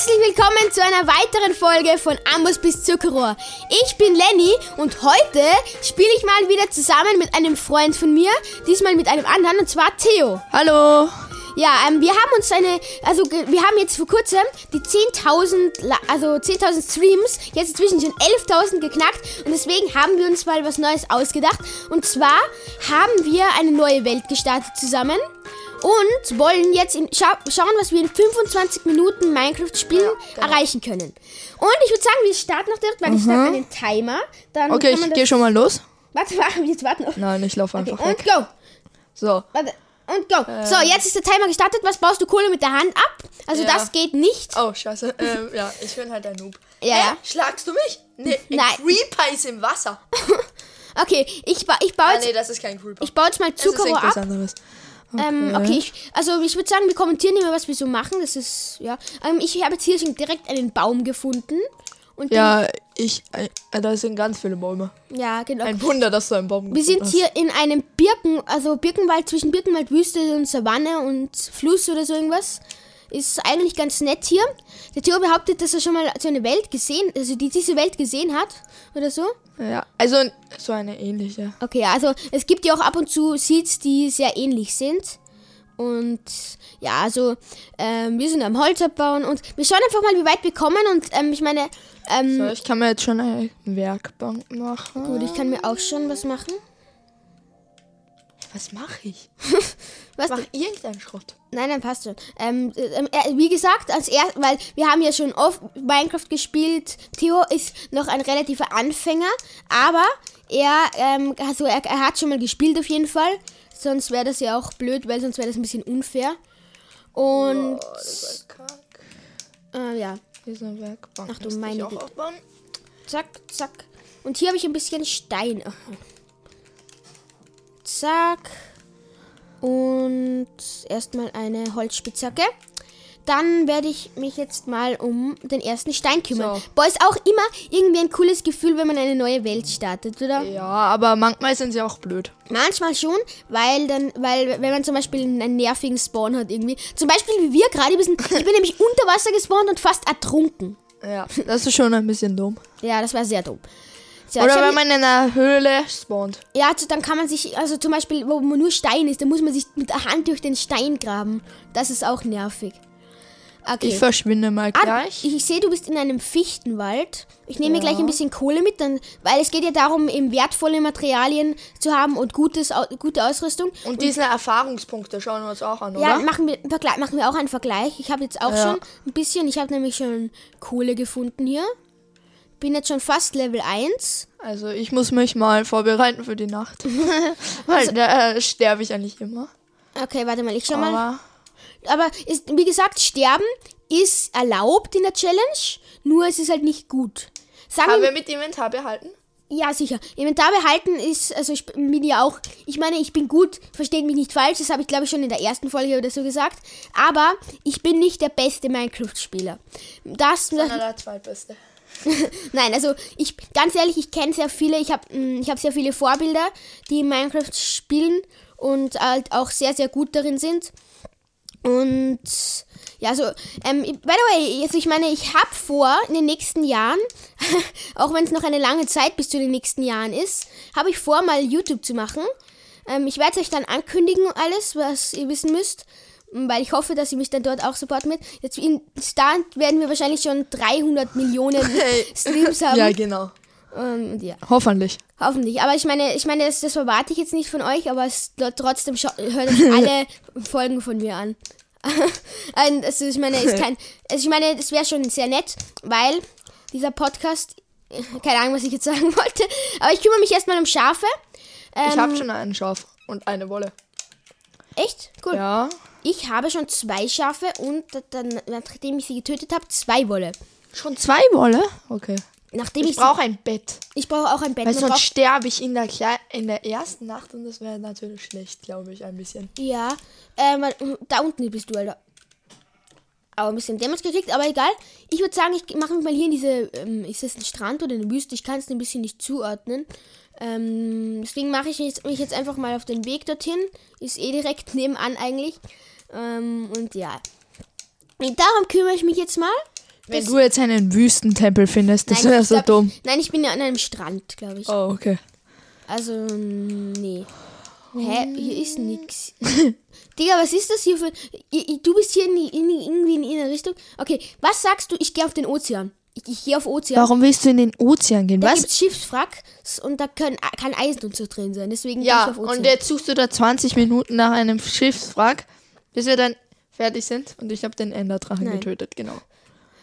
Herzlich willkommen zu einer weiteren Folge von Ambus bis Zuckerrohr. Ich bin Lenny und heute spiele ich mal wieder zusammen mit einem Freund von mir, diesmal mit einem anderen, und zwar Theo. Hallo. Ja, ähm, wir haben uns eine, also wir haben jetzt vor kurzem die 10.000, La- also 10.000 Streams, jetzt inzwischen schon 11.000 geknackt und deswegen haben wir uns mal was Neues ausgedacht. Und zwar haben wir eine neue Welt gestartet zusammen und wollen jetzt in, scha schauen, was wir in 25 Minuten Minecraft spielen erreichen können. Und ich würde sagen, wir starten noch direkt, weil ich starte einen Timer. Dann Okay, ich gehe schon mal los. Warte, warte, jetzt warten noch. Nein, ich laufe Okay, einfach und weg. go. So. Warte. Und go. So, jetzt ist der Timer gestartet. Was baust du Kohle mit der Hand ab? Also Ja. das geht nicht. Oh, scheiße. ähm, ja, ich bin halt ein Noob. Ja, ja. Schlagst du mich? Nee, ein Nein. Creeper ist im Wasser. Okay, ich, ba ich baue Ah, jetzt, nee, das ist kein Creeper. ich baue jetzt mal das ist Zuckerrohr ab. anderes. Ähm, okay, ich, also ich würde sagen, wir kommentieren immer, was wir so machen. Das ist, ja. Ähm, ich habe jetzt hier schon direkt einen Baum gefunden. Und Ja, ich. Äh, da sind ganz viele Bäume. Ja, genau. Ein Wunder, dass du einen Baum wir sind gefunden hier in einem Birken, also Birkenwald, zwischen Birkenwald, Wüste und Savanne und Fluss oder so irgendwas. Ist eigentlich ganz nett hier. Der Theo behauptet, dass er schon mal so eine Welt gesehen, also die diese Welt gesehen hat oder so. Ja, also so eine ähnliche. Okay, also es gibt ja auch ab und zu Seeds, die sehr ähnlich sind. Und ja, also ähm, wir sind am Holz abbauen und wir schauen einfach mal, wie weit wir kommen. Und ähm, ich meine, ähm, So, ich kann mir jetzt schon eine Werkbank machen. gut, ich kann mir auch schon was machen. Was mache ich? Was? Mach irgendeinen Schrott. Nein, nein, passt schon. Ähm, ähm, äh, wie gesagt, als er, weil wir haben ja schon oft Minecraft gespielt. Theo ist noch ein relativer Anfänger, aber er, ähm, also er, er hat schon mal gespielt auf jeden Fall. Sonst wäre das ja auch blöd, weil sonst wäre das ein bisschen unfair. Und Oh, das ist kack. äh, ja, Hier ist eine Werkbank. Ach du meine zack, zack. Und hier habe ich ein bisschen Stein. Zack. Und erstmal eine Holzspitzhacke. Dann werde ich mich jetzt mal um den ersten Stein kümmern. So. Boah, ist auch immer irgendwie ein cooles Gefühl, wenn man eine neue Welt startet, oder? Ja, aber manchmal sind sie auch blöd. Manchmal schon, weil dann, weil wenn man zum Beispiel einen nervigen Spawn hat irgendwie. Zum Beispiel wie wir gerade, ich bin nämlich unter Wasser gespawnt und fast ertrunken. Ja, das ist schon ein bisschen dumm. Ja, das war sehr dumm. So, Oder wenn man in einer Höhle spawnt. Ja, also dann kann man sich, also zum Beispiel, wo man nur Stein ist, dann muss man sich mit der Hand durch den Stein graben. Das ist auch nervig. Okay. Ich verschwinde mal ah, gleich. ich sehe, du bist in einem Fichtenwald. Ich nehme mir Ja. gleich ein bisschen Kohle mit, dann, weil es geht ja darum, eben wertvolle Materialien zu haben und gutes, gute Ausrüstung. Und diese Erfahrungspunkte schauen wir uns auch an, Ja, oder? machen wir, machen wir auch einen Vergleich. Ich habe jetzt auch Ja. schon ein bisschen, ich habe nämlich schon Kohle gefunden hier. Bin jetzt schon fast Level 1. Also ich muss mich mal vorbereiten für die Nacht. Weil Also da äh, sterbe ich eigentlich immer. Okay, warte mal, ich schau mal. Aber ist, wie gesagt, Sterben ist erlaubt in der Challenge, nur es ist halt nicht gut. Sagen haben wir, mit Inventar behalten? ja, sicher. Inventar behalten ist, also ich bin ja auch, ich meine, ich bin gut, versteht mich nicht falsch, das habe ich glaube ich schon in der ersten Folge oder so gesagt, aber ich bin nicht der beste Minecraft-Spieler. Das, Sondern der zweitbeste. Nein, also ich ganz ehrlich, ich kenne sehr viele, ich habe ich hab sehr viele Vorbilder, die Minecraft spielen und halt auch sehr, sehr gut darin sind. Und ja, so, ähm, by the way, also ich meine, ich habe vor, in den nächsten Jahren, auch wenn es noch eine lange Zeit bis zu den nächsten Jahren ist, habe ich vor, mal YouTube zu machen. Ähm, ich werde euch dann ankündigen, alles, was ihr wissen müsst, weil ich hoffe, dass ihr mich dann dort auch supporten wird. Jetzt in Start werden wir wahrscheinlich schon 300 Millionen Streams haben. Ja, genau. Ähm, und ja, Hoffentlich. hoffentlich. Aber ich meine, ich meine, das, das erwarte ich jetzt nicht von euch, aber es, trotzdem hört euch alle Folgen von mir an. Also ich meine, ist kein, also ich meine, das wäre schon sehr nett, weil dieser Podcast, keine Ahnung, was ich jetzt sagen wollte, aber ich kümmere mich erstmal um Schafe. Ich Ähm, habe schon einen Schaf und eine Wolle. Echt? Cool. Ja. Ich habe schon zwei Schafe und dann, nachdem ich sie getötet habe, zwei Wolle. Schon zwei Wolle? Okay. Nachdem Ich ich, brauche ein Bett. ich brauche auch ein Bett. Weil Man sonst sterbe ich in der, Kle in der ersten Nacht und das wäre natürlich schlecht, glaube ich, ein bisschen. Ja, ähm, da unten bist du, Alter. Aber ein bisschen Damage gekriegt, aber egal. Ich würde sagen, ich mache mich mal hier in diese, ähm, ist das ein Strand oder eine Wüste? Ich kann es ein bisschen nicht zuordnen. Ähm, deswegen mache ich jetzt, mich jetzt einfach mal auf den Weg dorthin. Ist eh direkt nebenan eigentlich. Ähm, und ja. Und darum kümmere ich mich jetzt mal. Wenn du jetzt einen Wüstentempel findest, das wäre so glaub, dumm. Nein, ich bin ja an einem Strand, glaube ich. Oh, okay. Also, nee. Hä? Hier ist nix. Digga, was ist das hier für. Du bist hier in, die- in, irgendwie in eine Richtung. Okay, was sagst du? Ich gehe auf den Ozean. Ich, ich gehe auf Ozean. Warum willst du in den Ozean gehen? Da Was? gibt's Schiffswracks und da können, kann Eisen und so drin sein. Deswegen Ja, gehe ich auf Ozean. und jetzt suchst du da 20 Minuten nach einem Schiffswrack, bis wir dann fertig sind. Und ich habe den Enderdrachen Nein. getötet, genau.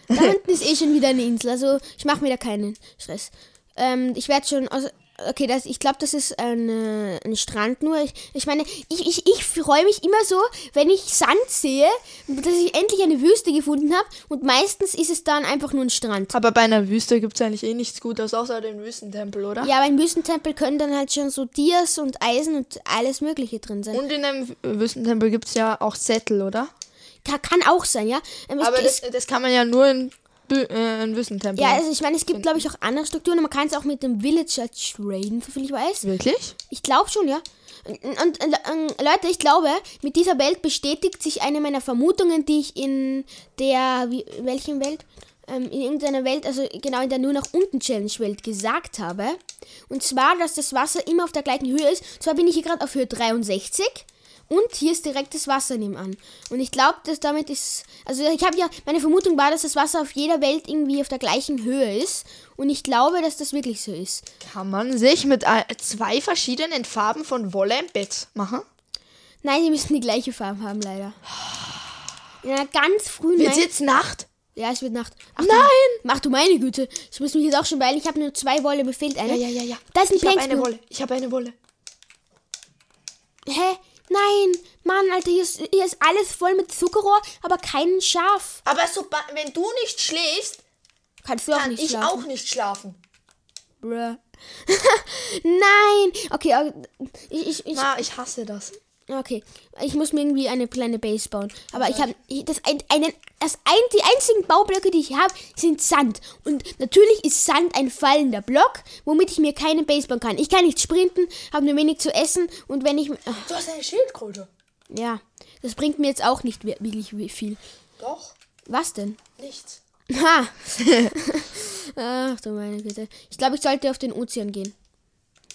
Da hinten ist eh schon wieder eine Insel. Also, ich mache mir da keinen Stress. Ähm, ich werde schon. Aus, okay, das, ich glaube, das ist ein, äh, ein Strand nur. Ich, ich meine, ich, ich, ich freue mich immer so, wenn ich Sand sehe, dass ich endlich eine Wüste gefunden habe. Und meistens ist es dann einfach nur ein Strand. Aber bei einer Wüste gibt es eigentlich eh nichts Gutes, außer den Wüstentempel, oder? Ja, aber im Wüstentempel können dann halt schon so Dias und Eisen und alles Mögliche drin sein. Und in einem Wüstentempel gibt es ja auch Sättel, oder? Kann, auch sein, ja. Ähm, Aber das, das kann man ja nur in, äh, in Wüstentempel. ja, also ich meine, es gibt, glaube ich, auch andere Strukturen. Man kann es auch mit dem Villager traden, soviel ich weiß. Wirklich? Ich glaube schon, ja. Und, und, und Leute, ich glaube, mit dieser Welt bestätigt sich eine meiner Vermutungen, die ich in der, wie, welchen Welt? Ähm, in irgendeiner Welt, also genau in der nur nach unten Challenge Welt gesagt habe. Und zwar, dass das Wasser immer auf der gleichen Höhe ist. Zwar bin ich hier gerade auf Höhe 63 und hier ist direkt das Wasser nebenan. Und ich glaube, dass damit ist, also ich habe ja, meine Vermutung war, dass das Wasser auf jeder Welt irgendwie auf der gleichen Höhe ist. Und ich glaube, dass das wirklich so ist. Kann man sich mit äh, zwei verschiedenen Farben von Wolle ein Bett machen? Nein, die müssen die gleiche Farbe haben, leider. In einer ganz frühen Wird Nacht. jetzt Nacht? Ja, es wird Nacht. Ach, Nein! Du, mach du meine Güte. Ich muss mich jetzt auch schon beeilen. Ich habe nur zwei Wolle, mir fehlt eine. Ja, ja, ja, ja. Da ist ein ich habe eine Wolle. Ich habe eine Wolle. Hä? Nein. Mann, Alter, hier ist, hier ist alles voll mit Zuckerrohr, aber kein Schaf. Aber so, wenn du nicht schläfst, Kannst du auch kann nicht ich schlafen. auch nicht schlafen. Bruh. Nein. Okay, äh, ich, ich, ich, Na, ich hasse das. Okay. Ich muss mir irgendwie eine kleine Base bauen. Aber ich habe das ein, einen, das ein, die einzigen Baublöcke, die ich habe, sind Sand. Und natürlich ist Sand ein fallender Block, womit ich mir keine Base bauen kann. Ich kann nicht sprinten, habe nur wenig zu essen und wenn ich ach, Du hast eine Schildkröte. ja, das bringt mir jetzt auch nicht wir- wirklich viel. Doch, Was denn? nichts. Ha! Ach du meine Güte. Ich glaube, ich sollte auf den Ozean gehen.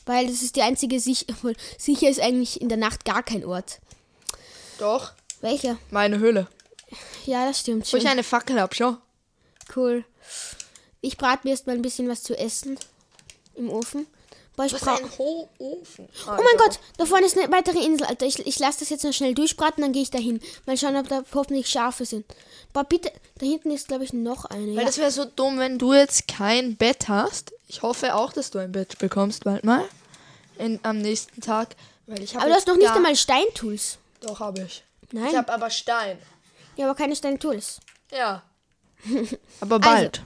Weil das ist die einzige sicher. obwohl, Sicher ist eigentlich in der Nacht gar kein Ort. Doch, Welcher? meine Höhle. Ja, das stimmt Wo ich schon. eine Fackel hab, schau. Cool. Ich brate mir erst mal ein bisschen was zu essen im Ofen. Boah, ich Was brauch... ein Hochofen. Oh mein Gott, da vorne ist eine weitere Insel, Alter. Ich, ich lasse das jetzt noch schnell durchbraten, dann gehe ich dahin. Mal schauen, ob da hoffentlich Schafe sind. Boah, bitte, da hinten ist, glaube ich, noch eine. Weil Ja. das wäre so dumm, wenn du jetzt kein Bett hast. Ich hoffe auch, dass du ein Bett bekommst bald mal. In, am nächsten Tag. Weil ich Aber du hast noch nicht einmal Steintools. Doch, habe ich. Nein, Ich habe aber Stein. ja, aber keine Steintools. Ja. aber bald.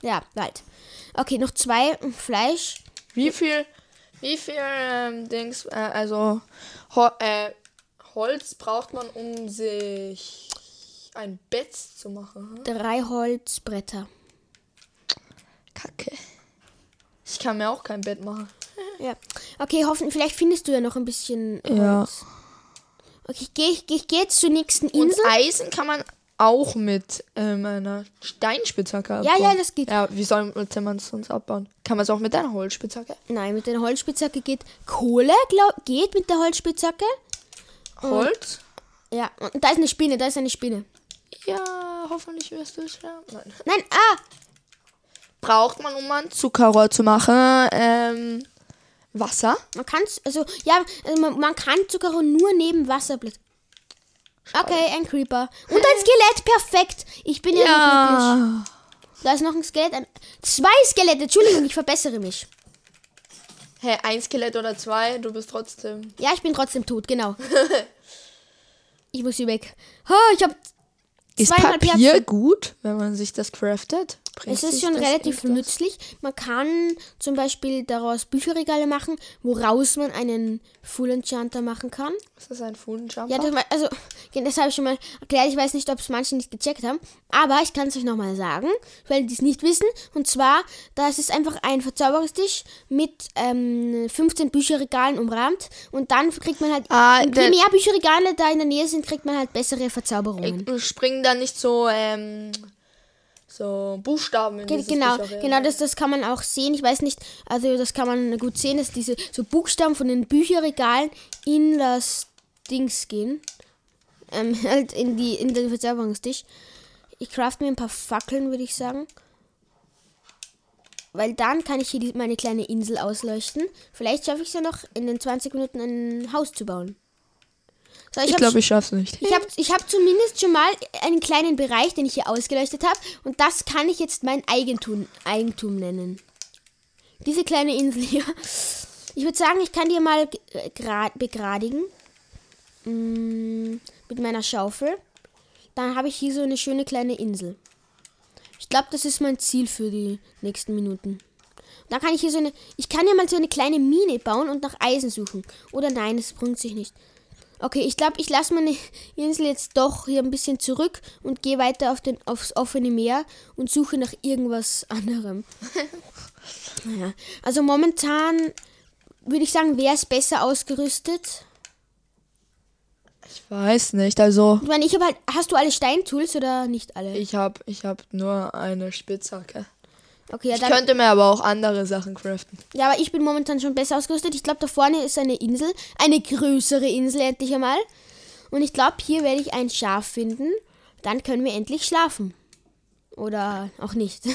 Ja, bald. Okay, noch zwei Fleisch. Wie viel, wie viel ähm, Dings, äh, also Ho äh, Holz braucht man, um sich ein Bett zu machen? Hm? Drei Holzbretter. Kacke. Ich kann mir auch kein Bett machen. Ja. Okay, hoffen, vielleicht findest du ja noch ein bisschen Ja. Holz. Okay, ich gehe ich, geh- ich geh jetzt zur nächsten Und Insel. Eisen kann man auch mit ähm, einer Steinspitzhacke Ja, abbauen. ja, das geht. Ja, wie soll man es sonst abbauen? Kann man es auch mit einer Holzspitzhacke? Nein, mit der Holzspitzhacke geht Kohle, glaub, geht mit der Holzspitzhacke. Holz? Ja, und da ist eine Spinne, da ist eine Spinne. Ja, hoffentlich wirst du sterben. Nein. Nein, ah, Braucht man, um ein Zuckerrohr zu machen, ähm, Wasser? man kann also ja, also man, man kann Zuckerrohr nur neben Wasser blitzen. Okay, ein Creeper. Und ein Skelett, perfekt. Ich bin ja, so glücklich. Da ist noch ein Skelett. Ein, zwei Skelette, Entschuldigung, ich verbessere mich. Hä, hey, ein Skelett oder zwei, du bist trotzdem. Ja, ich bin trotzdem tot, genau. ich muss hier weg. Ha, ich habe Ist Papier Herzen. gut, wenn man sich das craftet? Es ist schon relativ nützlich. Man kann zum Beispiel daraus Bücherregale machen, woraus man einen Full Enchanter machen kann. Ist das ein Full Jumper? Ja, das, also, das habe ich schon mal erklärt. Ich weiß nicht, ob es manche nicht gecheckt haben. Aber ich kann es euch nochmal sagen, weil die es nicht wissen. Und zwar, das ist einfach ein Verzauberungstisch mit ähm, 15 Bücherregalen umrahmt. Und dann kriegt man halt, Ah, je mehr Bücherregale da in der Nähe sind, kriegt man halt bessere Verzauberungen. Springen da nicht so, ähm, so Buchstaben Ge- Genau, genau, das, das kann man auch sehen. Ich weiß nicht, also das kann man gut sehen, dass diese so Buchstaben von den Bücherregalen in das Dings gehen. Ähm, halt in, die, in den Verzauberungstisch. Ich craft mir ein paar Fackeln, würde ich sagen. Weil dann kann ich hier die, meine kleine Insel ausleuchten. Vielleicht schaffe ich es ja noch, in den 20 Minuten ein Haus zu bauen. So, Ich hab glaube, ich schaff's nicht. ich habe ich hab zumindest schon mal einen kleinen Bereich, den ich hier ausgeleuchtet habe. Und das kann ich jetzt mein Eigentum, Eigentum nennen. Diese kleine Insel hier. Ich würde sagen, ich kann die mal äh, gra- begradigen. Mm, mit meiner Schaufel. Dann habe ich hier so eine schöne kleine Insel. Ich glaube, das ist mein Ziel für die nächsten Minuten. Dann kann ich hier so eine. Ich kann ja mal so eine kleine Mine bauen und nach Eisen suchen. Oder nein, das bringt sich nicht. Okay, ich glaube, ich lasse meine Insel jetzt doch hier ein bisschen zurück und gehe weiter auf den, aufs offene Meer und suche nach irgendwas anderem. naja, also momentan würde ich sagen, wer ist besser ausgerüstet? Ich weiß nicht. Also, Ich meine, ich habe halt. Hast du alle Steintools oder nicht alle? ich habe ich hab nur eine Spitzhacke. Okay, ja, Ich könnte mir aber auch andere Sachen craften. ja, aber ich bin momentan schon besser ausgerüstet. Ich glaube, da vorne ist eine Insel, eine größere Insel endlich einmal. Und ich glaube, hier werde ich ein Schaf finden. Dann können wir endlich schlafen. Oder auch nicht.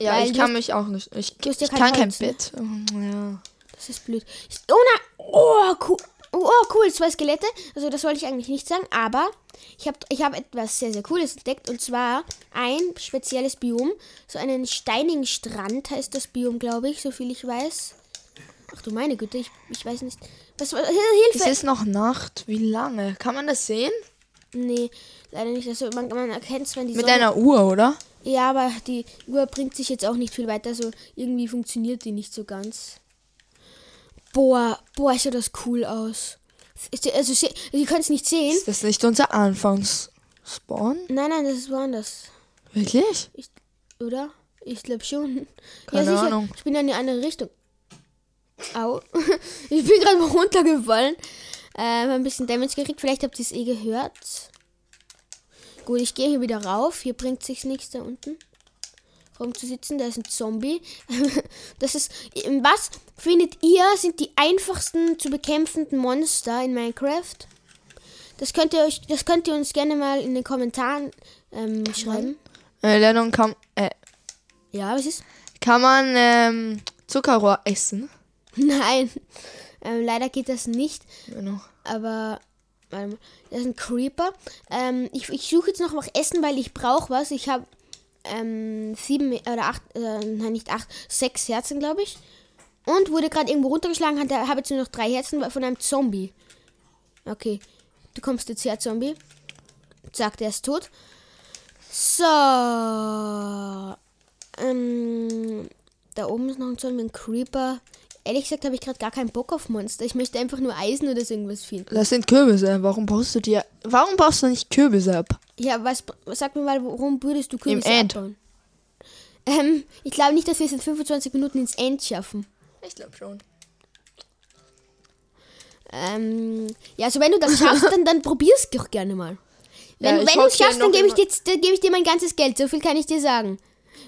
Ja, Weil ich kann mich auch nicht. Ich, hast ja ich kein kann kein Holz, ne? Bett. Oh, Ja. Das ist blöd. Ich, oh na, oh cool. Oh, cool, zwei Skelette. Also das wollte ich eigentlich nicht sagen, aber ich habe ich hab etwas sehr, sehr Cooles entdeckt. Und zwar ein spezielles Biom. So einen steinigen Strand heißt das Biom, glaube ich, so viel ich weiß. Ach du meine Güte, ich, ich weiß nicht. Was, Es Hilfe! ist noch Nacht. Wie lange? Kann man das sehen? Nee, leider nicht. Also man, man erkennt zwar die Mit Sonne. einer Uhr, oder? Ja, aber die Uhr bringt sich jetzt auch nicht viel weiter. Also irgendwie funktioniert die nicht so ganz. Boah, boah, schaut das cool aus. Also, ihr könnt es nicht sehen. Ist das nicht unser Anfangsspawn? Nein, nein, das ist woanders. Wirklich? Ich, oder? Ich glaube schon. Keine ja. Ahnung. Ich bin in die andere Richtung. Au. ich bin gerade mal runtergefallen. Ähm, ein bisschen Damage gekriegt. Vielleicht habt ihr es eh gehört. Gut, ich gehe hier wieder rauf. Hier bringt sich's nichts da unten. Rumzusitzen. Da ist ein Zombie. das ist. Was findet ihr sind die einfachsten zu bekämpfenden Monster in Minecraft? Das könnt ihr euch, das könnt ihr uns gerne mal in den Kommentaren ähm, schreiben. Äh, Lennon, kann, äh, Ja, was ist? kann man ähm, Zuckerrohr essen? Nein, ähm, leider geht das nicht. Genau. Aber das ist ein Creeper. Ähm, ich, ich suche jetzt noch nach Essen, weil ich brauche was. Ich habe ähm, sieben oder acht, äh, nein nicht acht, sechs Herzen, glaube ich. Und wurde gerade irgendwo runtergeschlagen, hatte- habe jetzt nur noch drei Herzen von einem Zombie. Okay, du kommst jetzt her, Zombie. Zack, der ist tot. So. Ähm, da oben ist noch ein Zombie, ein Creeper. Ehrlich gesagt habe ich gerade gar keinen Bock auf Monster. Ich möchte einfach nur Eisen oder so irgendwas finden. Das sind Kürbisse. Warum baust du dir. Warum baust du nicht Kürbisse ab? Ja, was, sag mir mal, warum würdest du Im Kürbisse End. abbauen? Ähm, ich glaube nicht, dass wir es in 25 Minuten ins End schaffen. Ich glaube schon. Ähm, ja, also wenn du das schaffst, dann, dann probier's doch gerne mal. Wenn, Ja, ich wenn du es schaffst, dann gebe ich, dir dann gebe ich dir mein ganzes Geld. So viel kann ich dir sagen.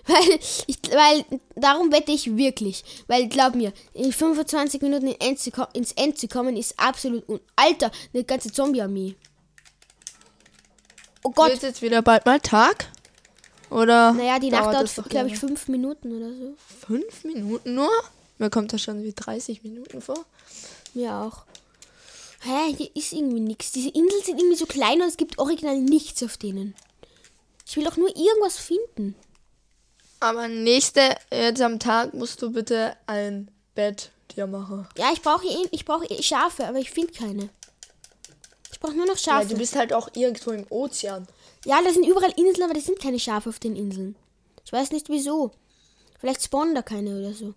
Weil, ich, weil darum wette ich wirklich. Weil glaub mir, in 25 Minuten in End zu ko- ins End zu kommen, ist absolut un Alter, eine ganze Zombie-Armee. Oh Gott. Wird jetzt wieder bald mal Tag? Oder? Naja, die Nacht dauert, glaube ich, länger? fünf Minuten oder so. Fünf Minuten nur? Mir kommt das schon wie 30 Minuten vor. Mir auch. Hä, hier ist irgendwie nichts. Diese Inseln sind irgendwie so klein und es gibt original nichts auf denen. Ich will doch nur irgendwas finden. Aber nächste, jetzt am Tag musst du bitte ein Bett dir machen. Ja, ich brauche ich brauche Schafe, aber ich finde keine. Ich brauche nur noch Schafe. du bist halt auch irgendwo im Ozean. Ja, da sind überall Inseln, aber da sind keine Schafe auf den Inseln. Ich weiß nicht wieso. Vielleicht spawnen da keine oder so.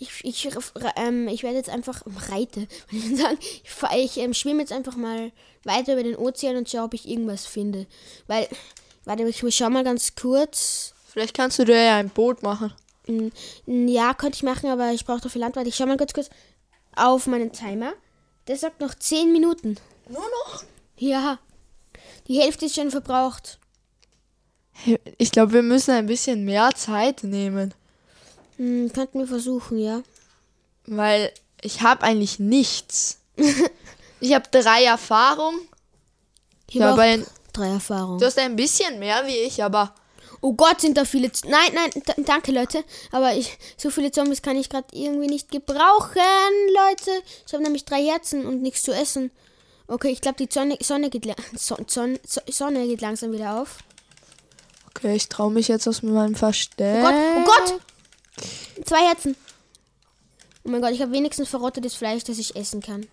Ich, ich, ähm, ich werde jetzt einfach reite. Ich, sagen. ich, ich ähm, schwimme jetzt einfach mal weiter über den Ozean und schaue, ob ich irgendwas finde. Weil, warte, ich schau mal ganz kurz. Vielleicht kannst du dir ja ein Boot machen. Mm, Ja, könnte ich machen, aber ich brauche doch viel Land. Warte, ich schau mal ganz kurz auf meinen Timer. Der sagt noch 10 Minuten. Nur noch? Ja, die Hälfte ist schon verbraucht. Ich glaube, wir müssen ein bisschen mehr Zeit nehmen. Hm, könnten wir versuchen, ja. Weil ich habe eigentlich nichts. ich habe drei Erfahrungen. Ja, aber drei Erfahrungen. du hast ein bisschen mehr wie ich, aber Oh Gott, sind da viele. Z nein, nein, danke, Leute. Aber ich, so viele Zombies kann ich gerade irgendwie nicht gebrauchen, Leute. Ich habe nämlich drei Herzen und nichts zu essen. Okay, ich glaube, die Sonne, Sonne, geht Son, Son, So- Sonne geht langsam wieder auf. okay, ich traue mich jetzt aus meinem Versteck. Oh Gott, oh Gott! Zwei Herzen. Oh mein Gott, ich habe wenigstens verrottetes Fleisch, das ich essen kann.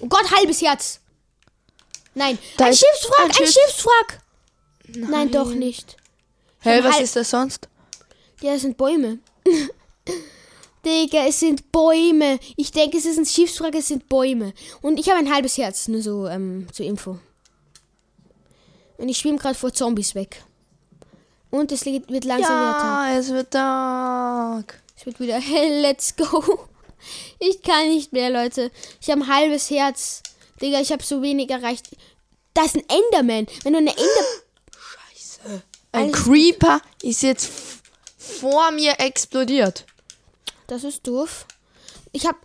Oh Gott, halbes Herz. Nein, Da ein Schiffswrack, ein ein Schiff- Schiffswrack. Nein. doch nicht. Hey, hab was halt- ist das sonst? Ja, es sind Bäume. Digga, es sind Bäume. Ich denke, es ist ein Schiffswrack, es sind Bäume. Und ich habe ein halbes Herz, nur so ähm, zur Info. Und ich schwimme gerade vor Zombies weg. Und es wird langsam wieder Tag. Ja, es wird Tag. Es wird wieder hell, let's go. Ich kann nicht mehr, Leute. Ich habe ein halbes Herz. Digga, ich habe so wenig erreicht. Das ist ein Enderman. Wenn du eine Ender... Ein Alles Creeper ist jetzt vor mir explodiert. Das ist doof. Ich habe...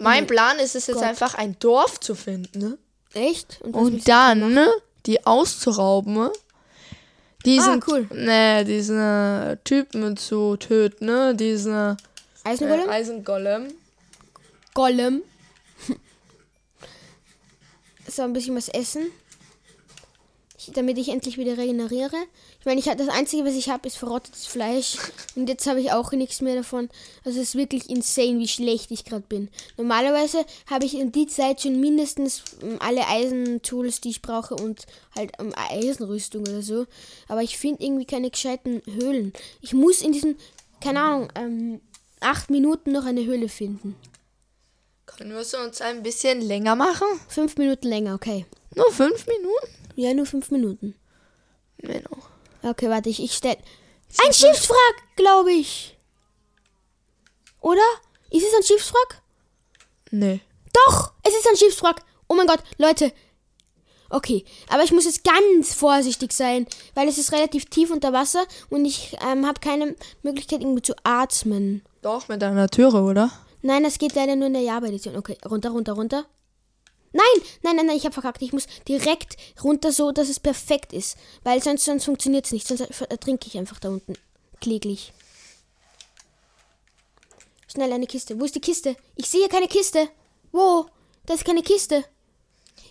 Mein Plan ist es jetzt Gott. einfach ein Dorf zu finden ne? Echt? Und, und dann ne, die auszurauben. ne? Diesen, Ah, cool. Ne, diesen äh, Typen zu töten, ne? Diesen äh, Eisengolem? Eisengolem. Golem. So, ein bisschen was essen. Ich, damit ich endlich wieder regeneriere. Meine, ich, hab- das Einzige, was ich habe, ist verrottetes Fleisch. Und jetzt habe ich auch nichts mehr davon. Also es ist wirklich insane, wie schlecht ich gerade bin. Normalerweise habe ich in die Zeit schon mindestens ähm, alle Eisentools, die ich brauche und halt ähm, Eisenrüstung oder so. Aber ich finde irgendwie keine gescheiten Höhlen. Ich muss in diesen, keine Ahnung, ähm, acht Minuten noch eine Höhle finden. Können wir es uns ein bisschen länger machen? Fünf Minuten länger, okay. Nur fünf Minuten? Ja, nur fünf Minuten. Genau. Okay, warte, ich, ich stell. Ein Schiffswrack, glaube ich. Oder? Ist es ein Schiffswrack? Nee. Doch, es ist ein Schiffswrack. Oh mein Gott, Leute. Okay, aber ich muss jetzt ganz vorsichtig sein, weil es ist relativ tief unter Wasser und ich ähm, habe keine Möglichkeit irgendwie zu atmen. Doch, mit einer Türe, oder? Nein, das geht leider nur in der Java-Edition. Okay, runter, runter, runter. Nein, nein, nein, nein, ich habe verkackt. Ich muss direkt runter, so dass es perfekt ist. Weil sonst, sonst funktioniert es nicht. Sonst ertrinke ich einfach da unten. Kläglich. Schnell eine Kiste. Wo ist die Kiste? Ich sehe keine Kiste. Wo? Da ist keine Kiste.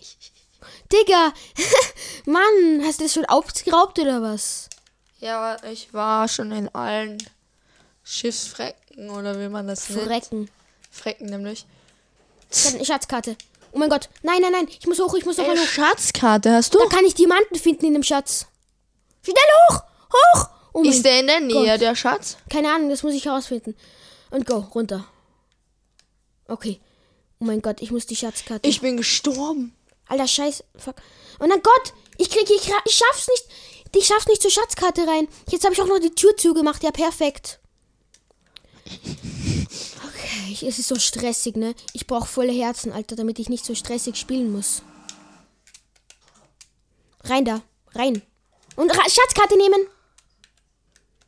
Digga! Mann, hast du das schon ausgeraubt oder was? Ja, ich war schon in allen Schiffsfrecken oder wie man das nennt. Frecken. Frecken nämlich. Ich hab eine Schatzkarte. Oh mein Gott. Nein, nein, nein. Ich muss hoch, ich muss noch mal Eine hoch. Schatzkarte hast du? Da kann ich Diamanten finden in dem Schatz. Schnell hoch! Hoch! Oh Ist der in der Nähe, Gott. der Schatz? Keine Ahnung, das muss ich herausfinden. Und go, runter. Okay. Oh mein Gott, ich muss die Schatzkarte. Ich bin gestorben. Alter Scheiß. Fuck. Oh mein Gott, ich krieg, ich, ich schaff's nicht. Ich schaff's nicht zur Schatzkarte rein. Jetzt habe ich auch noch die Tür zugemacht. Ja, perfekt. Ich- es ist so stressig, ne? Ich brauche volle Herzen, Alter, damit ich nicht so stressig spielen muss. Rein da. Rein. Und Ra Schatzkarte nehmen.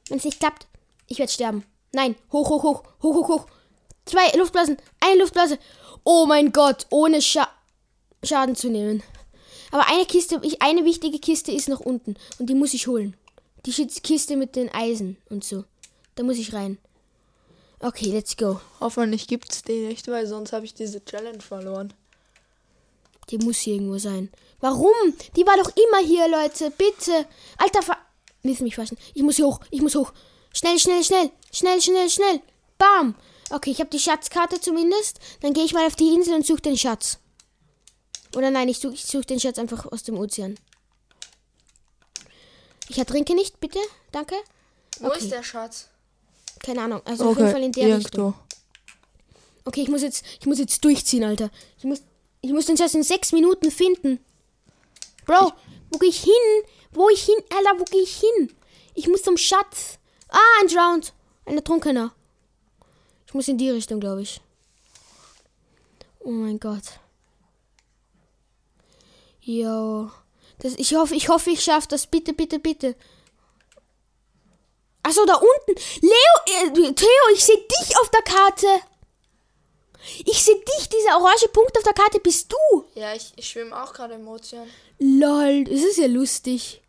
Wenn es nicht klappt, ich werde sterben. Nein, hoch, hoch, hoch, hoch, hoch, hoch. Zwei Luftblasen, eine Luftblase. Oh mein Gott, ohne Scha Schaden zu nehmen. Aber eine Kiste, ich, eine wichtige Kiste ist noch unten und die muss ich holen. Die Kiste mit den Eisen und so. Da muss ich rein. Okay, let's go. Hoffentlich gibt's die nicht, weil sonst habe ich diese Challenge verloren. Die muss hier irgendwo sein. Warum? Die war doch immer hier, Leute. Bitte. Alter, ver... Du mich waschen? Ich muss hier hoch. Ich muss hoch. Schnell, schnell, schnell. Schnell, schnell, schnell. Bam. Okay, ich habe die Schatzkarte zumindest. Dann gehe ich mal auf die Insel und suche den Schatz. Oder nein, ich suche ich such den Schatz einfach aus dem Ozean. Ich ertrinke nicht, bitte. Danke. Wo Okay. ist der Schatz? Keine Ahnung. Also auf jeden Fall in der Richtung. irgendwo. Okay, ich muss jetzt, ich muss jetzt durchziehen, Alter. Ich muss, ich muss den Schatz in sechs Minuten finden. Bro, wo gehe ich hin? Wo ich hin? Alter, wo gehe ich hin? Ich muss zum Schatz. Ah, ein Drowned. Ein Ertrunkener. Ich muss in die Richtung, glaube ich. Oh mein Gott. Yo. Das, ich hoffe, ich hoffe, ich schaffe das. Bitte, bitte, bitte. Achso, da unten. Leo, äh, Theo, ich sehe dich auf der Karte. Ich sehe dich, dieser orange Punkt auf der Karte bist du. Ja, ich, ich schwimme auch gerade im Ozean. Lol, das ist ja lustig.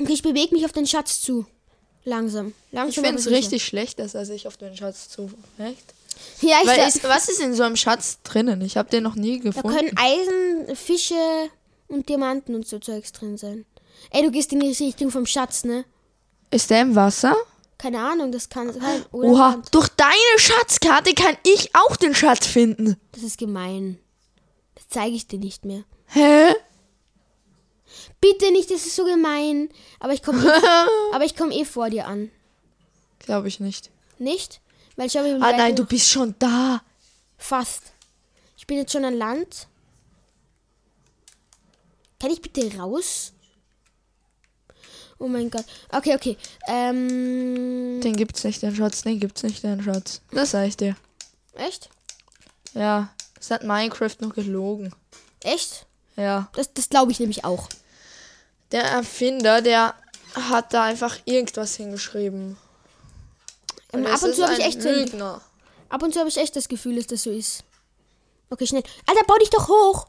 Okay, ich bewege mich auf den Schatz zu. Langsam. Langsam. Ich finde es richtig schlecht, dass er sich auf den Schatz zubewegt. Ja, ich Weil da, ist, was ist in so einem Schatz drinnen? Ich habe den noch nie da gefunden. können Eisen, Fische und Diamanten und so Zeugs drin sein. Ey, du gehst in die Richtung vom Schatz, ne? Ist der im Wasser? Keine Ahnung, das kann sein. Oder Oha, durch deine Schatzkarte kann ich auch den Schatz finden. Das ist gemein. Das zeige ich dir nicht mehr. Hä? Bitte nicht, das ist so gemein. Aber ich komme eh, aber ich komm eh vor dir an. Glaube ich nicht. Nicht? Weil schau, wie Ah nein, du bist schon da. Fast. Ich bin jetzt schon an Land. Kann ich bitte raus? Oh mein Gott. Okay, okay. Ähm. Den gibt's nicht, den Schatz, den gibt's nicht, den Schatz. Das sag ich dir. Echt? Ja, das hat Minecraft noch gelogen. Echt? Ja. Das, das glaube ich nämlich auch. Der Erfinder, der hat da einfach irgendwas hingeschrieben. Ähm, das ab und zu habe ich echt so. Lügner. Ab und zu habe ich echt das Gefühl, dass das so ist. Okay, schnell. Alter, bau dich doch hoch!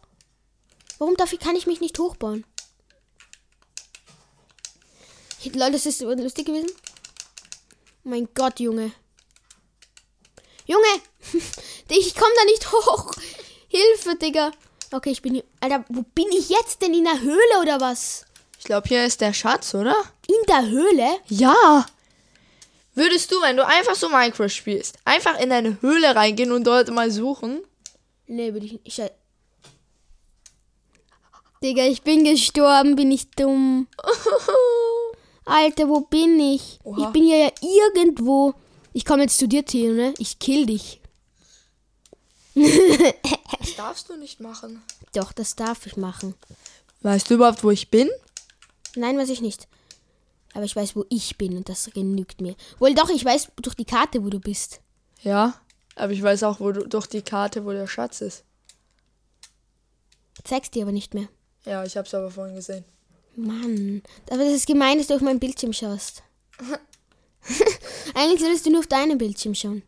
Warum dafür kann ich mich nicht hochbauen? Lol, das ist lustig gewesen. Mein Gott, Junge. Junge! ich komme da nicht hoch! Hilfe, Digga! Okay, ich bin hier. Alter, wo bin ich jetzt denn? In der Höhle oder was? Ich glaube, hier ist der Schatz, oder? In der Höhle? Ja. Würdest du, wenn du einfach so Minecraft spielst, einfach in deine Höhle reingehen und dort mal suchen? Nee, bin ich nicht. Ich, Digga, ich bin gestorben, bin ich dumm. Alter, wo bin ich? Oha. Ich bin hier ja irgendwo. Ich komme jetzt zu dir, Theo, ne? Ich kill dich. Das darfst du nicht machen. Doch, das darf ich machen. Weißt du überhaupt, wo ich bin? Nein, weiß ich nicht. Aber ich weiß, wo ich bin und das genügt mir. Wohl doch, ich weiß durch die Karte, wo du bist. Ja. Aber ich weiß auch, wo du, durch die Karte, wo der Schatz ist. Zeig's dir aber nicht mehr. Ja, ich hab's aber vorhin gesehen. Mann. Aber das ist gemein, dass du auf meinen Bildschirm schaust. Eigentlich solltest du nur auf deinem Bildschirm schauen.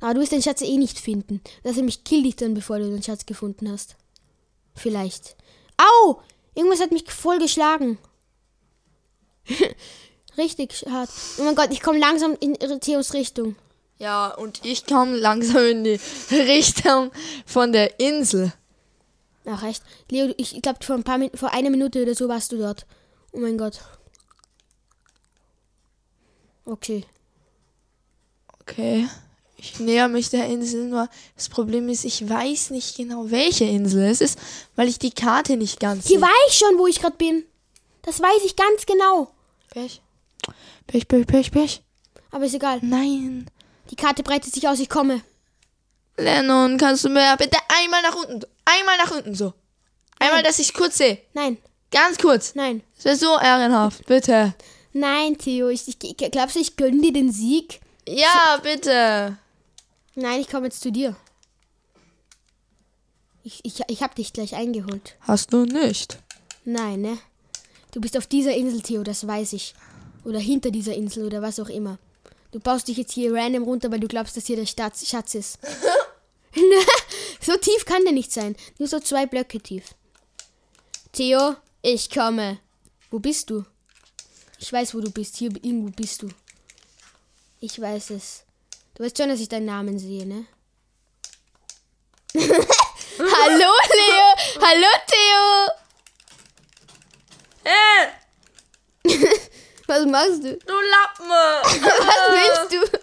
Aber du wirst den Schatz eh nicht finden. Also mich kill dich dann, bevor du den Schatz gefunden hast. Vielleicht. Au! Irgendwas hat mich voll geschlagen. Richtig hart. Oh mein Gott, ich komme langsam in Theos Richtung. Ja, und ich komme langsam in die Richtung von der Insel. Ach echt? Leo, ich glaube vor ein paar Min vor einer Minute oder so warst du dort. Oh mein Gott. Okay. Okay. Ich näher mich der Insel, nur das Problem ist, ich weiß nicht genau, welche Insel es ist, weil ich die Karte nicht ganz Hier sehe. weiß ich schon, wo ich gerade bin. Das weiß ich ganz genau. Pech. Pech, Pech, Pech, Pech. Aber ist egal. Nein. Die Karte breitet sich aus, ich komme. Lennon, kannst du mir bitte einmal nach unten, einmal nach unten so. Einmal, dass ich kurz sehe. Nein, Ganz kurz. nein. Das wäre so ehrenhaft, bitte. Nein, Theo, ich, ich, ich glaubst du, ich gönne dir den Sieg? Ja, bitte. Nein, ich komme jetzt zu dir. Ich, ich, ich hab dich gleich eingeholt. Hast du nicht. Nein, ne? Du bist auf dieser Insel, Theo, das weiß ich. Oder hinter dieser Insel oder was auch immer. Du baust dich jetzt hier random runter, weil du glaubst, dass hier der Staats Schatz ist. so tief kann der nicht sein. Nur so zwei Blöcke tief. Theo, ich komme. Wo bist du? Ich weiß, wo du bist. Hier irgendwo bist du. Ich weiß es. Du weißt schon, dass ich deinen Namen sehe, ne? Hallo, Leo! Hallo, Theo! Hey, Was machst du? du Lappen. Was willst du?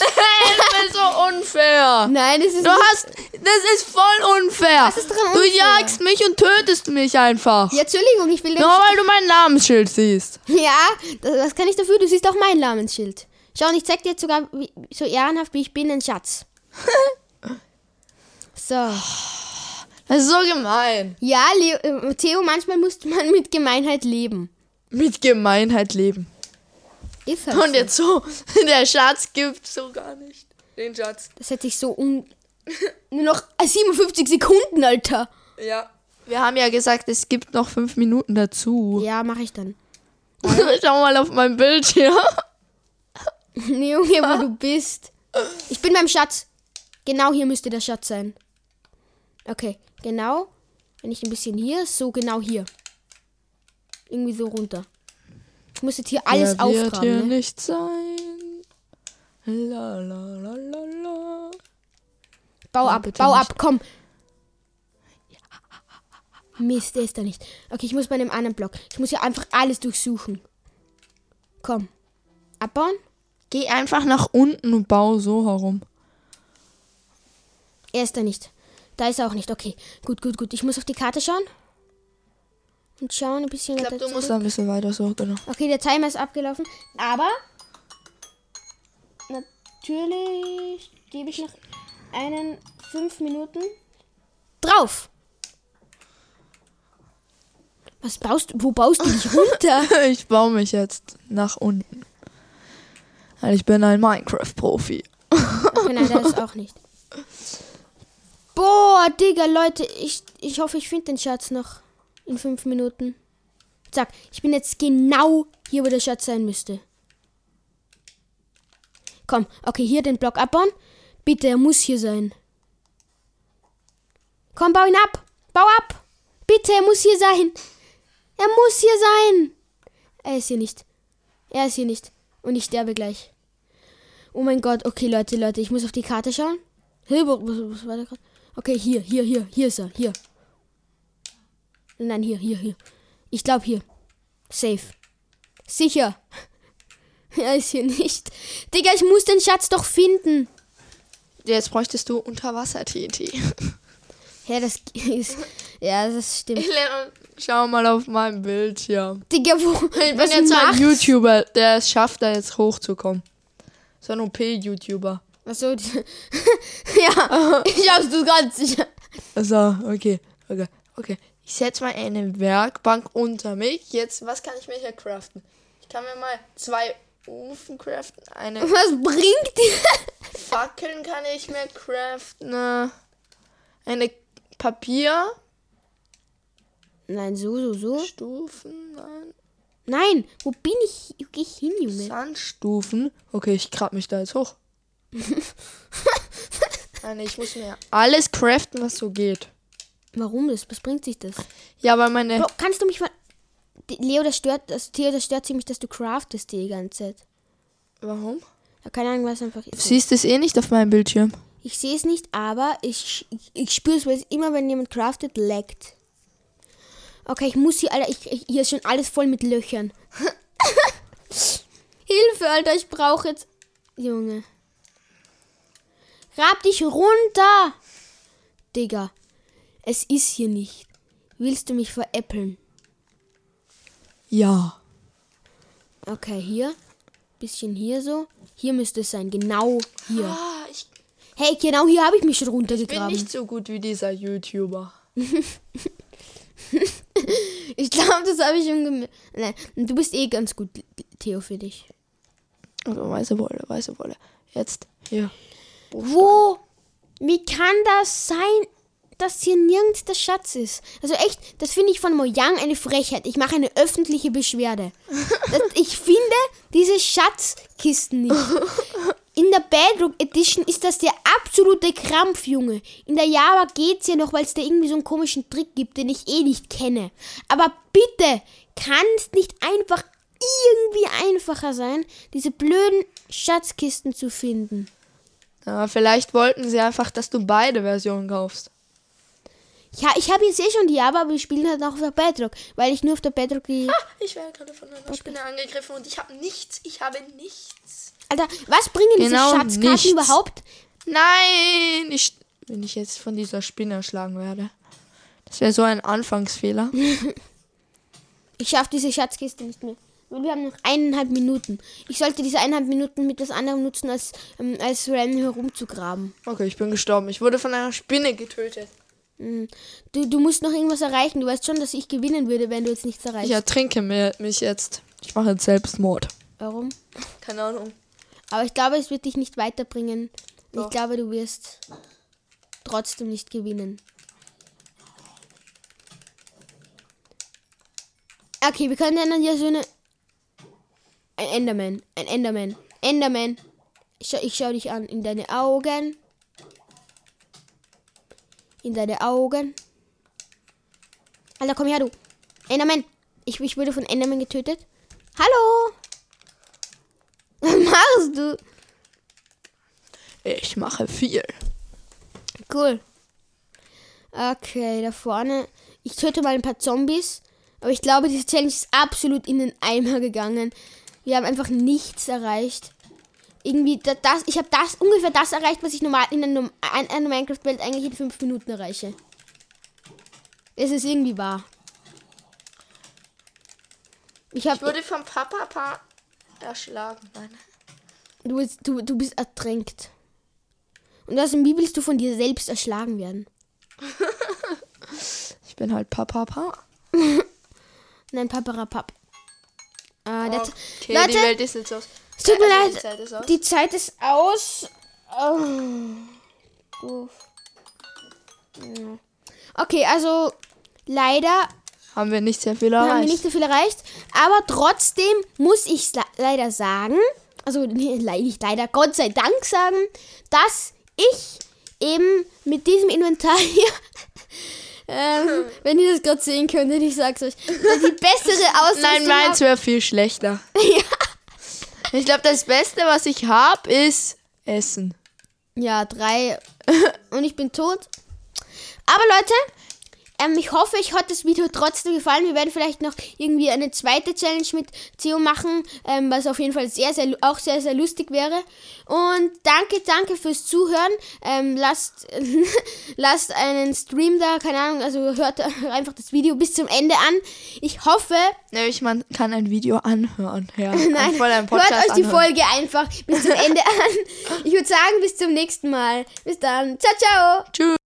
du bist so unfair. Nein, es ist Du hast, das ist voll unfair. Was ist daran du unfair? jagst mich und tötest mich einfach. Ja, Entschuldigung, ich will. Nur weil du mein Namensschild siehst. Ja, das, das kann ich dafür. Du siehst auch mein Namensschild. Schau, und ich zeig dir jetzt sogar, wie, so ehrenhaft wie ich bin, einen Schatz. So. Das ist so gemein. Ja, Leo, äh, Theo, manchmal muss man mit Gemeinheit leben. Mit Gemeinheit leben. Ist halt Und so. jetzt so, der Schatz gibt so gar nicht. Den Schatz. Das hätte sich so un Nur noch 57 Sekunden, Alter. Ja. Wir haben ja gesagt, es gibt noch fünf Minuten dazu. Ja, mache ich dann. Schau mal auf mein Bild hier. Junge, wo du bist. Ich bin beim Schatz. Genau hier müsste der Schatz sein. Okay, genau. Wenn ich ein bisschen hier, so genau hier. Irgendwie so runter. Ich muss jetzt hier alles Er wird aufgraben. hier Ne? nicht sein. La, la, la, la, la. Bau ab, bau nicht. ab, komm. Mist, der ist da nicht. Okay, ich muss bei einem anderen Block. Ich muss hier einfach alles durchsuchen. Komm. Abbauen. Geh einfach nach unten und bau so herum. Er ist da nicht. Da ist er auch nicht. Okay, gut, gut, gut. Ich muss auf die Karte schauen. Und schauen ein bisschen Ich glaube, weiter du musst ein bisschen weiter so, genau. Okay, der Timer ist abgelaufen. Aber natürlich gebe ich noch einen fünf Minuten drauf. Was baust du? Wo baust du dich runter? Ich baue mich jetzt nach unten. Weil ich bin ein Minecraft-Profi. Okay, nein, der ist auch nicht. Boah, Digga, Leute, ich, ich hoffe, ich finde den Schatz noch in fünf Minuten. Zack, ich bin jetzt genau hier, wo der Schatz sein müsste. Komm, okay, hier den Block abbauen. Bitte, er muss hier sein. Komm, bau ihn ab. Bau ab. Bitte, er muss hier sein. Er muss hier sein. Er ist hier nicht. Er ist hier nicht. Und ich sterbe gleich. Oh mein Gott, okay, Leute, Leute, ich muss auf die Karte schauen. Wo- was, was war da gerade? Okay, hier, hier, hier, hier ist er, hier. Nein, hier, hier, hier. Ich glaube hier. Safe. Sicher. Er ist hier nicht. Digga, ich muss den Schatz doch finden. Jetzt bräuchtest du Unterwasser-TNT. Ja, das ist. Ja, das stimmt. Schau mal auf mein Bild hier. Digga, wo. Ich bin was jetzt ein macht's? YouTuber, der es schafft, da jetzt hochzukommen. So ein OP-YouTuber. Achso, ja. Ich hab's du ganz sicher. Also, okay, okay, okay. Ich setze mal eine Werkbank unter mich. Jetzt, was kann ich mir hier craften? Ich kann mir mal zwei Ofen craften. Eine Was bringt dir? Fackeln kann ich mir craften. äh, Eine Papier. Nein, so, so, so. Stufen. Nein. Nein, wo bin ich? Wo geh ich hin, Junge? Sandstufen. Okay, ich grab mich da jetzt hoch. Nein, ich muss mir alles craften, was so geht. Warum das? Was bringt sich das? Ja, aber meine. Bro, kannst du mich mal. Leo, das stört, das Theo, das stört ziemlich, dass du craftest die ganze Zeit. Warum? Ja, keine Ahnung, was einfach Du ist. siehst es eh nicht auf meinem Bildschirm. Ich sehe es nicht, aber ich, ich, ich spüre es, weil es immer, wenn jemand craftet, laggt. Okay, ich muss hier, Alter, ich, ich, hier ist schon alles voll mit Löchern. Hilfe, Alter, ich brauche jetzt. Junge. Grab dich runter! Digga, es ist hier nicht. Willst du mich veräppeln? Ja. Okay, hier. Bisschen hier so. Hier müsste es sein, genau hier. Ah, ich Hey, genau hier habe ich mich schon bin runtergegraben. nicht so gut wie dieser YouTuber. Ich glaube, das habe ich schon gemerkt. Nein, du bist eh ganz gut, Theo, für dich. Also weiße Wolle, weiße Wolle. Jetzt hier. Wo? Wie kann das sein, dass hier nirgends der Schatz ist? Also echt, das finde ich von Mojang eine Frechheit. Ich mache eine öffentliche Beschwerde. Das, ich finde diese Schatzkisten nicht. In der Bedrock Edition ist das der absolute Krampf, Junge. In der Java geht's ja noch, weil es da irgendwie so einen komischen Trick gibt, den ich eh nicht kenne. Aber bitte, kann es nicht einfach irgendwie einfacher sein, diese blöden Schatzkisten zu finden? Ja, vielleicht wollten sie einfach, dass du beide Versionen kaufst. Ja, ich habe jetzt eh schon die Java, aber wir spielen halt auch auf der Bedrock, weil ich nur auf der Bedrock die... Ich werde gerade von einer Spinne angegriffen und ich habe nichts. Ich habe nichts. Alter, was bringen diese Genau Schatzkarten nichts. überhaupt? Nein! Ich, wenn ich jetzt von dieser Spinne erschlagen werde. Das wäre so ein Anfangsfehler. Ich schaffe diese Schatzkiste nicht mehr. Wir haben noch eineinhalb Minuten. Ich sollte diese eineinhalb Minuten mit was anderem nutzen, als, ähm, als random herumzugraben. Okay, ich bin gestorben. Ich wurde von einer Spinne getötet. Mhm. Du, du musst noch irgendwas erreichen. Du weißt schon, dass ich gewinnen würde, wenn du jetzt nichts erreichst. Ich ertrinke mir, mich jetzt. Ich mache jetzt Selbstmord. Warum? Keine Ahnung. Aber ich glaube, es wird dich nicht weiterbringen. Doch. Ich glaube, du wirst. trotzdem nicht gewinnen. Okay, wir können dann ja so eine. Ein Enderman. Ein Enderman. Enderman. Ich schau, ich schau dich an. In deine Augen. In deine Augen. Alter, komm her, du. Enderman. Ich, ich wurde von Enderman getötet. Hallo. Was machst du? Ich mache viel. Cool. Okay, da vorne. Ich töte mal ein paar Zombies. Aber ich glaube, diese Challenge ist absolut in den Eimer gegangen. Wir haben einfach nichts erreicht. Irgendwie, da- das, ich habe das ungefähr das erreicht, was ich normal in einer, in einer Minecraft-Welt eigentlich in fünf Minuten erreiche. Es ist irgendwie wahr. Ich Ich habe, wurde vom Papa Pa erschlagen. Nein. du, bist- du, du bist ertränkt. Und außerdem, wie willst du von dir selbst erschlagen werden? Ich bin halt Papa Pa. Nein, Paparapap. Ah, der, Okay, die Leute, Welt ist jetzt aus. Es tut mir Also, leid. Die Zeit ist aus. Die Zeit ist aus. Oh. Ja. Okay, also leider haben wir nicht sehr viel haben wir erreicht. nicht so viel erreicht. Aber trotzdem muss ich leider sagen, also nicht leider, Gott sei Dank sagen, dass ich eben mit diesem Inventar hier, ähm, wenn ihr das gerade sehen könntet, ich sag's euch, die bessere Ausrüstung Nein, meins wäre viel schlechter. Ich glaube, das Beste, was ich habe, ist Essen. Ja, drei. Und ich bin tot. Aber Leute, ähm, ich hoffe, euch hat das Video trotzdem gefallen. Wir werden vielleicht noch irgendwie eine zweite Challenge mit Theo machen, ähm, was auf jeden Fall sehr, sehr, auch sehr, sehr lustig wäre. Und danke, danke fürs Zuhören. Ähm, lasst, lasst einen Stream da, keine Ahnung, also hört einfach das Video bis zum Ende an. Ich hoffe, Nämlich, man kann ein Video anhören. Ja, Nein, hört euch die anhören. Folge einfach bis zum Ende an. Ich würde sagen, bis zum nächsten Mal. Bis dann. Ciao, ciao. Tschüss.